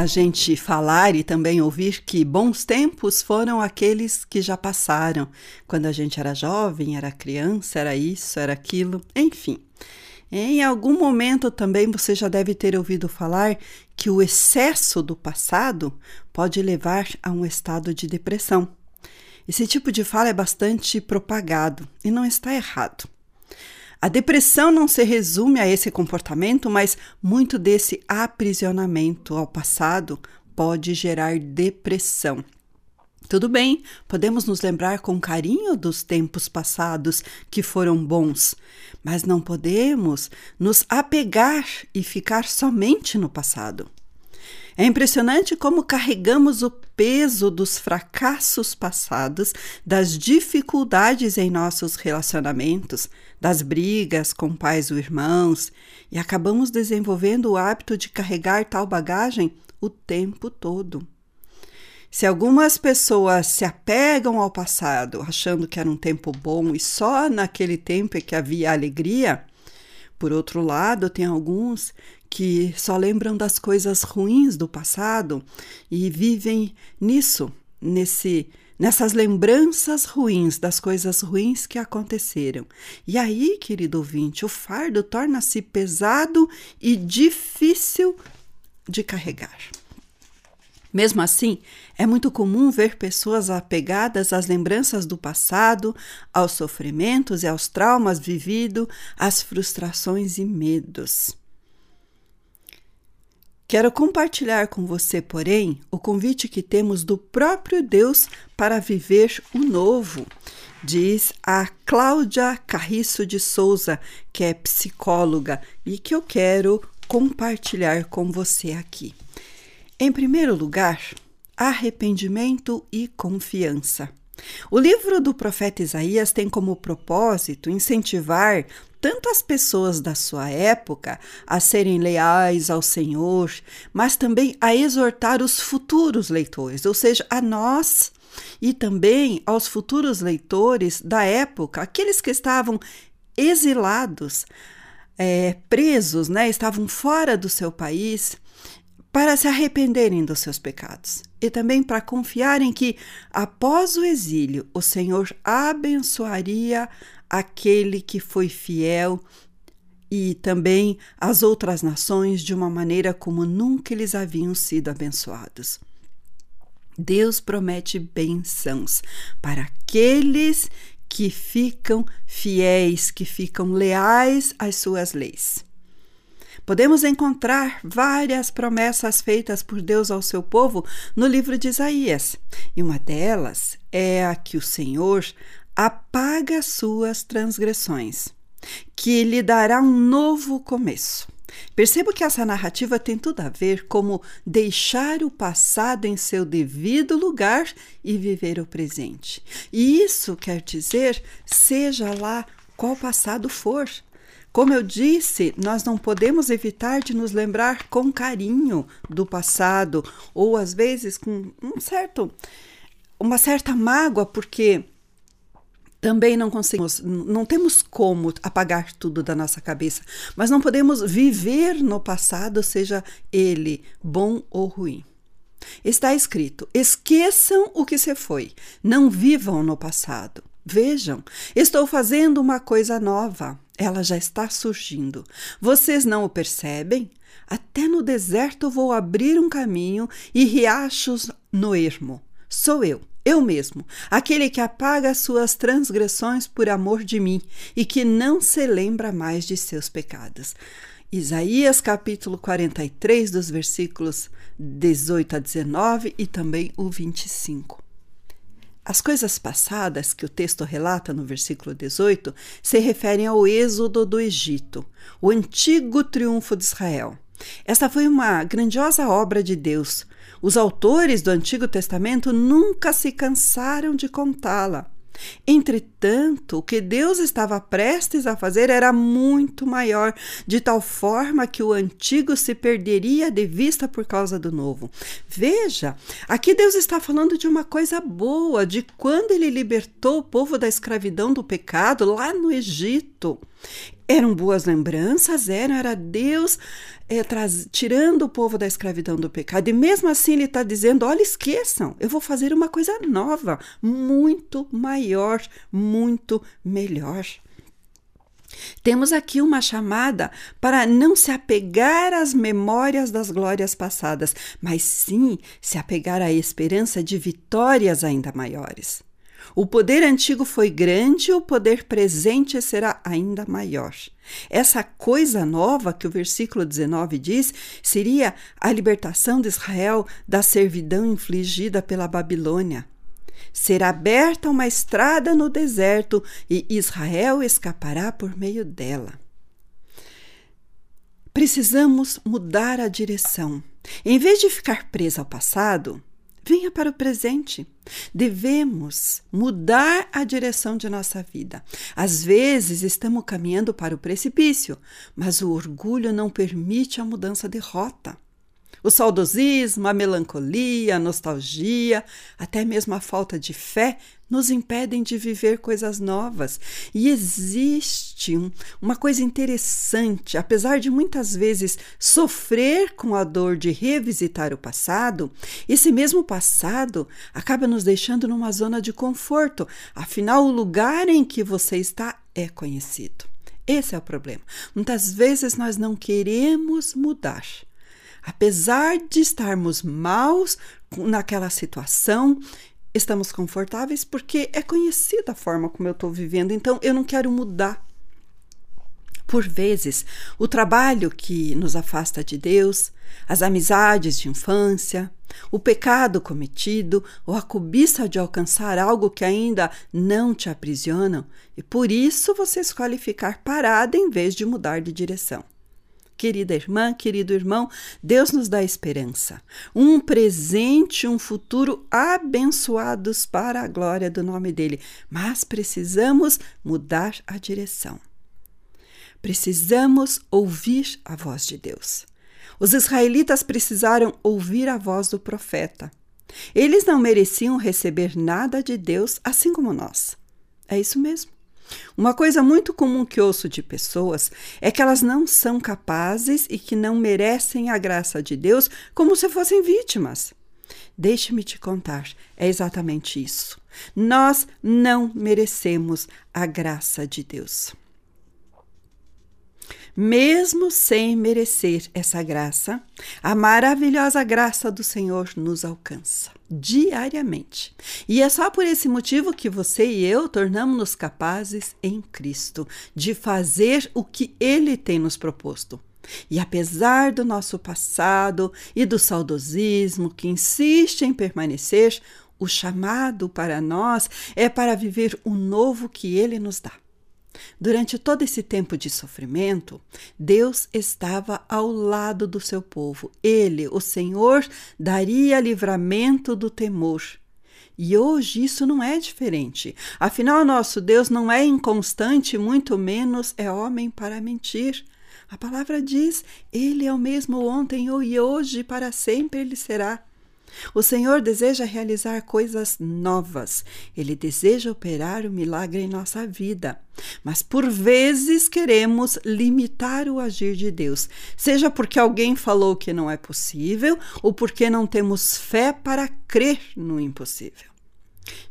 A gente falar e também ouvir que bons tempos foram aqueles que já passaram, quando a gente era jovem, era criança, era isso, era aquilo, enfim. Em algum momento também você já deve ter ouvido falar que o excesso do passado pode levar a um estado de depressão. Esse tipo de fala é bastante propagado e não está errado. A depressão não se resume a esse comportamento, mas muito desse aprisionamento ao passado pode gerar depressão. Tudo bem, podemos nos lembrar com carinho dos tempos passados que foram bons, mas não podemos nos apegar e ficar somente no passado. É impressionante como carregamos o peso dos fracassos passados, das dificuldades em nossos relacionamentos, das brigas com pais ou irmãos, e acabamos desenvolvendo o hábito de carregar tal bagagem o tempo todo. Se algumas pessoas se apegam ao passado, achando que era um tempo bom e só naquele tempo é que havia alegria, por outro lado, tem alguns que só lembram das coisas ruins do passado e vivem nisso, nesse nessas lembranças ruins das coisas ruins que aconteceram. E aí, querido ouvinte, o fardo torna-se pesado e difícil de carregar. Mesmo assim, é muito comum ver pessoas apegadas às lembranças do passado, aos sofrimentos e aos traumas vividos, às frustrações e medos. Quero compartilhar com você, porém, o convite que temos do próprio Deus para viver o novo, diz a Cláudia Carriço de Souza, que é psicóloga e que eu quero compartilhar com você aqui. Em primeiro lugar, arrependimento e confiança. O livro do profeta Isaías tem como propósito incentivar tanto as pessoas da sua época a serem leais ao Senhor, mas também a exortar os futuros leitores, ou seja, a nós e também aos futuros leitores da época, aqueles que estavam exilados, é, presos, né, estavam fora do seu país para se arrependerem dos seus pecados e também para confiarem que, após o exílio, o Senhor abençoaria aquele que foi fiel e também as outras nações de uma maneira como nunca eles haviam sido abençoados. Deus promete bênçãos para aqueles que ficam fiéis, que ficam leais às suas leis. Podemos encontrar várias promessas feitas por Deus ao seu povo no livro de Isaías, e uma delas é a que o Senhor apaga suas transgressões, que lhe dará um novo começo. Percebo que essa narrativa tem tudo a ver como deixar o passado em seu devido lugar e viver o presente. E isso quer dizer, seja lá qual passado for, como eu disse, nós não podemos evitar de nos lembrar com carinho do passado ou às vezes com um certo uma certa mágoa porque também não conseguimos, não temos como apagar tudo da nossa cabeça, mas não podemos viver no passado, seja ele bom ou ruim. Está escrito: esqueçam o que se foi, não vivam no passado. Vejam, estou fazendo uma coisa nova. Ela já está surgindo. Vocês não o percebem? Até no deserto vou abrir um caminho e riachos no ermo. Sou eu, eu mesmo, aquele que apaga suas transgressões por amor de mim e que não se lembra mais de seus pecados. Isaías capítulo 43, dos versículos 18 a 19 e também o 25. As coisas passadas que o texto relata no versículo 18 se referem ao êxodo do Egito, o antigo triunfo de Israel. Esta foi uma grandiosa obra de Deus. Os autores do Antigo Testamento nunca se cansaram de contá-la. Entretanto, o que Deus estava prestes a fazer era muito maior, de tal forma que o antigo se perderia de vista por causa do novo. Veja, aqui Deus está falando de uma coisa boa, de quando ele libertou o povo da escravidão do pecado lá no Egito. Eram boas lembranças, eram, era Deus é, traz, tirando o povo da escravidão do pecado. E mesmo assim ele está dizendo: olha, esqueçam, eu vou fazer uma coisa nova, muito maior, muito melhor. Temos aqui uma chamada para não se apegar às memórias das glórias passadas, mas sim se apegar à esperança de vitórias ainda maiores. O poder antigo foi grande, o poder presente será ainda maior. Essa coisa nova que o versículo 19 diz seria a libertação de Israel da servidão infligida pela Babilônia. Será aberta uma estrada no deserto e Israel escapará por meio dela. Precisamos mudar a direção. Em vez de ficar presa ao passado, Venha para o presente. Devemos mudar a direção de nossa vida. Às vezes estamos caminhando para o precipício, mas o orgulho não permite a mudança de rota. O saudosismo, a melancolia, a nostalgia, até mesmo a falta de fé nos impedem de viver coisas novas. E existe um, uma coisa interessante: apesar de muitas vezes sofrer com a dor de revisitar o passado, esse mesmo passado acaba nos deixando numa zona de conforto. Afinal, o lugar em que você está é conhecido. Esse é o problema. Muitas vezes nós não queremos mudar. Apesar de estarmos maus naquela situação, estamos confortáveis porque é conhecida a forma como eu estou vivendo, então eu não quero mudar. Por vezes, o trabalho que nos afasta de Deus, as amizades de infância, o pecado cometido ou a cobiça de alcançar algo que ainda não te aprisionam, e por isso você escolhe ficar parada em vez de mudar de direção. Querida irmã, querido irmão, Deus nos dá esperança, um presente, um futuro abençoados para a glória do nome dele, mas precisamos mudar a direção. Precisamos ouvir a voz de Deus. Os israelitas precisaram ouvir a voz do profeta. Eles não mereciam receber nada de Deus, assim como nós. É isso mesmo. Uma coisa muito comum que ouço de pessoas é que elas não são capazes e que não merecem a graça de Deus como se fossem vítimas. Deixe-me te contar, é exatamente isso. Nós não merecemos a graça de Deus. Mesmo sem merecer essa graça, a maravilhosa graça do Senhor nos alcança diariamente. E é só por esse motivo que você e eu tornamos-nos capazes em Cristo de fazer o que Ele tem nos proposto. E apesar do nosso passado e do saudosismo que insiste em permanecer, o chamado para nós é para viver o novo que Ele nos dá. Durante todo esse tempo de sofrimento, Deus estava ao lado do seu povo. Ele, o Senhor, daria livramento do temor. E hoje isso não é diferente. Afinal, nosso Deus não é inconstante, muito menos é homem para mentir. A palavra diz: Ele é o mesmo ontem e hoje, para sempre ele será. O Senhor deseja realizar coisas novas. Ele deseja operar o milagre em nossa vida. Mas por vezes queremos limitar o agir de Deus, seja porque alguém falou que não é possível ou porque não temos fé para crer no impossível.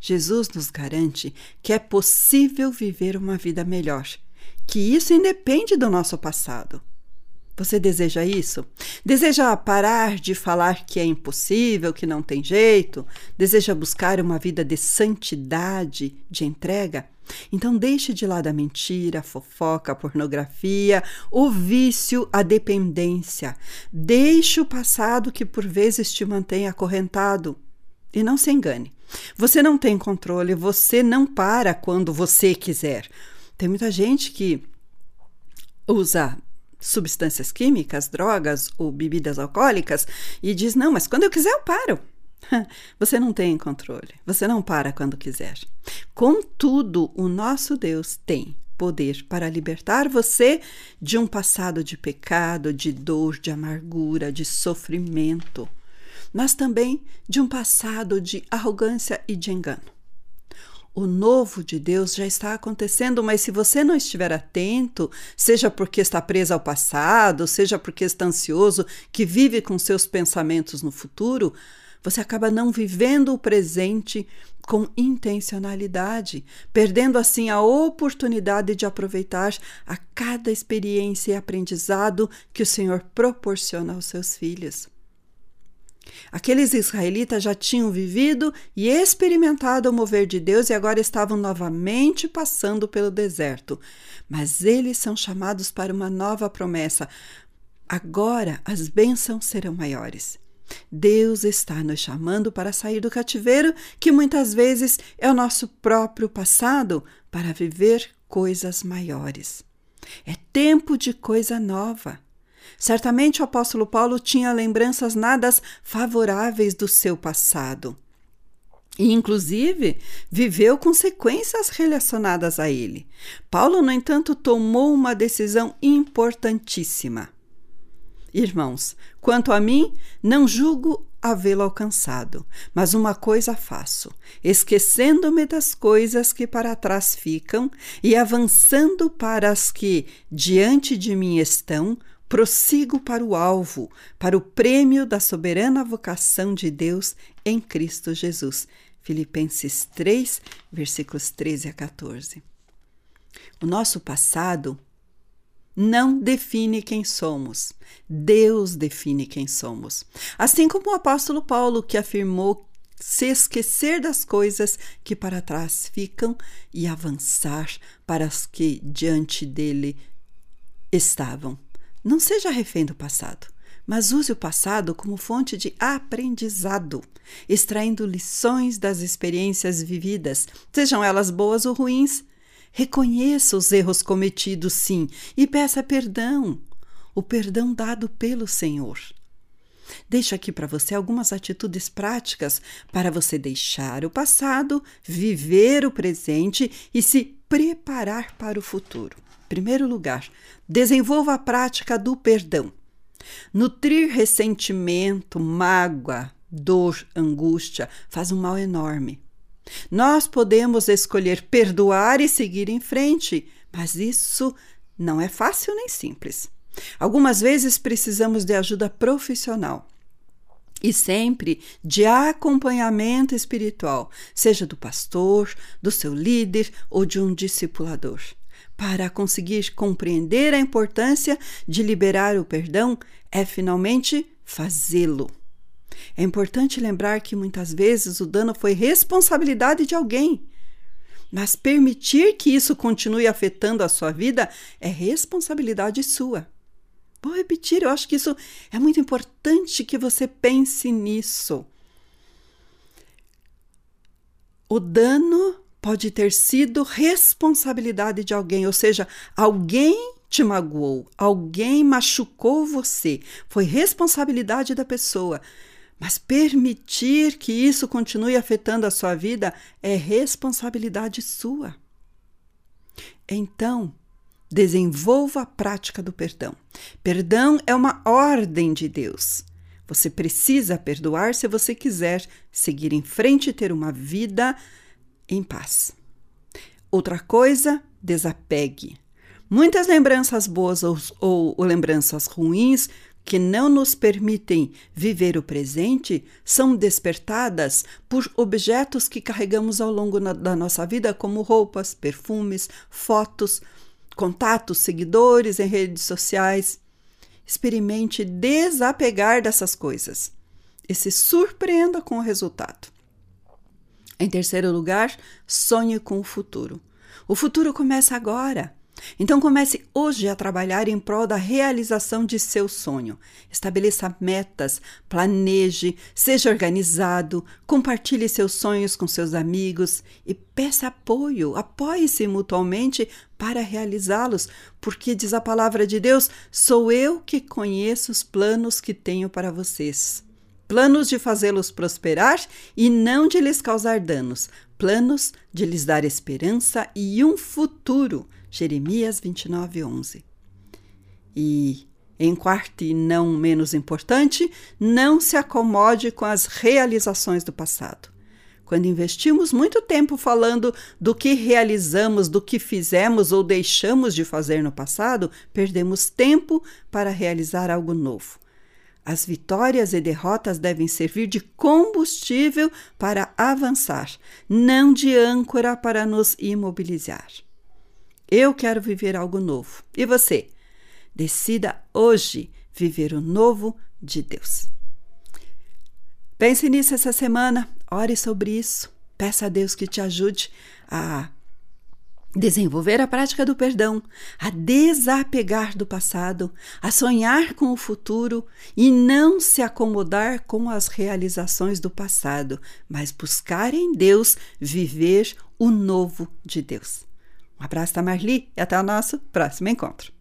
Jesus nos garante que é possível viver uma vida melhor, que isso independe do nosso passado. Você deseja isso? Deseja parar de falar que é impossível, que não tem jeito? Deseja buscar uma vida de santidade, de entrega? Então deixe de lado a mentira, a fofoca, a pornografia, o vício, a dependência. Deixe o passado que por vezes te mantém acorrentado. E não se engane. Você não tem controle, você não para quando você quiser. Tem muita gente que usa substâncias químicas, drogas ou bebidas alcoólicas e diz: Não, mas quando eu quiser eu paro. Você não tem controle, você não para quando quiser. Contudo, o nosso Deus tem poder para libertar você de um passado de pecado, de dor, de amargura, de sofrimento, mas também de um passado de arrogância e de engano. O novo de Deus já está acontecendo, mas se você não estiver atento, seja porque está preso ao passado, seja porque está ansioso, que vive com seus pensamentos no futuro, você acaba não vivendo o presente com intencionalidade, perdendo assim a oportunidade de aproveitar a cada experiência e aprendizado que o Senhor proporciona aos seus filhos. Aqueles israelitas já tinham vivido e experimentado o mover de Deus e agora estavam novamente passando pelo deserto. Mas eles são chamados para uma nova promessa. Agora as bênçãos serão maiores. Deus está nos chamando para sair do cativeiro, que muitas vezes é o nosso próprio passado, para viver coisas maiores. É tempo de coisa nova. Certamente o apóstolo Paulo tinha lembranças nada favoráveis do seu passado. E, inclusive, viveu consequências relacionadas a ele. Paulo, no entanto, tomou uma decisão importantíssima. Irmãos, quanto a mim, não julgo havê-lo alcançado, mas uma coisa faço, esquecendo-me das coisas que para trás ficam e avançando para as que diante de mim estão, prossigo para o alvo, para o prêmio da soberana vocação de Deus em Cristo Jesus. Filipenses 3, versículos 13 a 14. O nosso passado não define quem somos. Deus define quem somos. Assim como o apóstolo Paulo, que afirmou se esquecer das coisas que para trás ficam e avançar para as que diante dele estavam. Não seja refém do passado, mas use o passado como fonte de aprendizado, extraindo lições das experiências vividas, sejam elas boas ou ruins, Reconheça os erros cometidos, sim, e peça perdão, o perdão dado pelo Senhor. Deixo aqui para você algumas atitudes práticas para você deixar o passado, viver o presente e se preparar para o futuro. Primeiro lugar, desenvolva a prática do perdão. Nutrir ressentimento, mágoa, dor, angústia faz um mal enorme. Nós podemos escolher perdoar e seguir em frente, mas isso não é fácil nem simples. Algumas vezes precisamos de ajuda profissional e sempre de acompanhamento espiritual, seja do pastor, do seu líder ou de um discipulador. Para conseguir compreender a importância de liberar o perdão, é finalmente fazê-lo. É importante lembrar que muitas vezes o dano foi responsabilidade de alguém. Mas permitir que isso continue afetando a sua vida é responsabilidade sua. Vou repetir, eu acho que isso é muito importante que você pense nisso. O dano pode ter sido responsabilidade de alguém, ou seja, alguém te magoou, alguém machucou você, foi responsabilidade da pessoa. Mas permitir que isso continue afetando a sua vida é responsabilidade sua. Então, desenvolva a prática do perdão. Perdão é uma ordem de Deus. Você precisa perdoar se você quiser seguir em frente e ter uma vida em paz. Outra coisa, desapegue. Muitas lembranças boas ou, ou, ou lembranças ruins que não nos permitem viver o presente são despertadas por objetos que carregamos ao longo da nossa vida, como roupas, perfumes, fotos, contatos, seguidores em redes sociais. Experimente desapegar dessas coisas e se surpreenda com o resultado. Em terceiro lugar, sonhe com o futuro. O futuro começa agora. Então comece hoje a trabalhar em prol da realização de seu sonho. Estabeleça metas, planeje, seja organizado, compartilhe seus sonhos com seus amigos e peça apoio, apoie-se mutuamente para realizá-los, porque diz a palavra de Deus: sou eu que conheço os planos que tenho para vocês. Planos de fazê-los prosperar e não de lhes causar danos, planos de lhes dar esperança e um futuro. Jeremias 29, 11. E, em quarto e não menos importante, não se acomode com as realizações do passado. Quando investimos muito tempo falando do que realizamos, do que fizemos ou deixamos de fazer no passado, perdemos tempo para realizar algo novo. As vitórias e derrotas devem servir de combustível para avançar, não de âncora para nos imobilizar. Eu quero viver algo novo. E você? Decida hoje viver o novo de Deus. Pense nisso essa semana, ore sobre isso. Peça a Deus que te ajude a desenvolver a prática do perdão, a desapegar do passado, a sonhar com o futuro e não se acomodar com as realizações do passado, mas buscar em Deus viver o novo de Deus. Um abraço da Marli e até o nosso próximo encontro.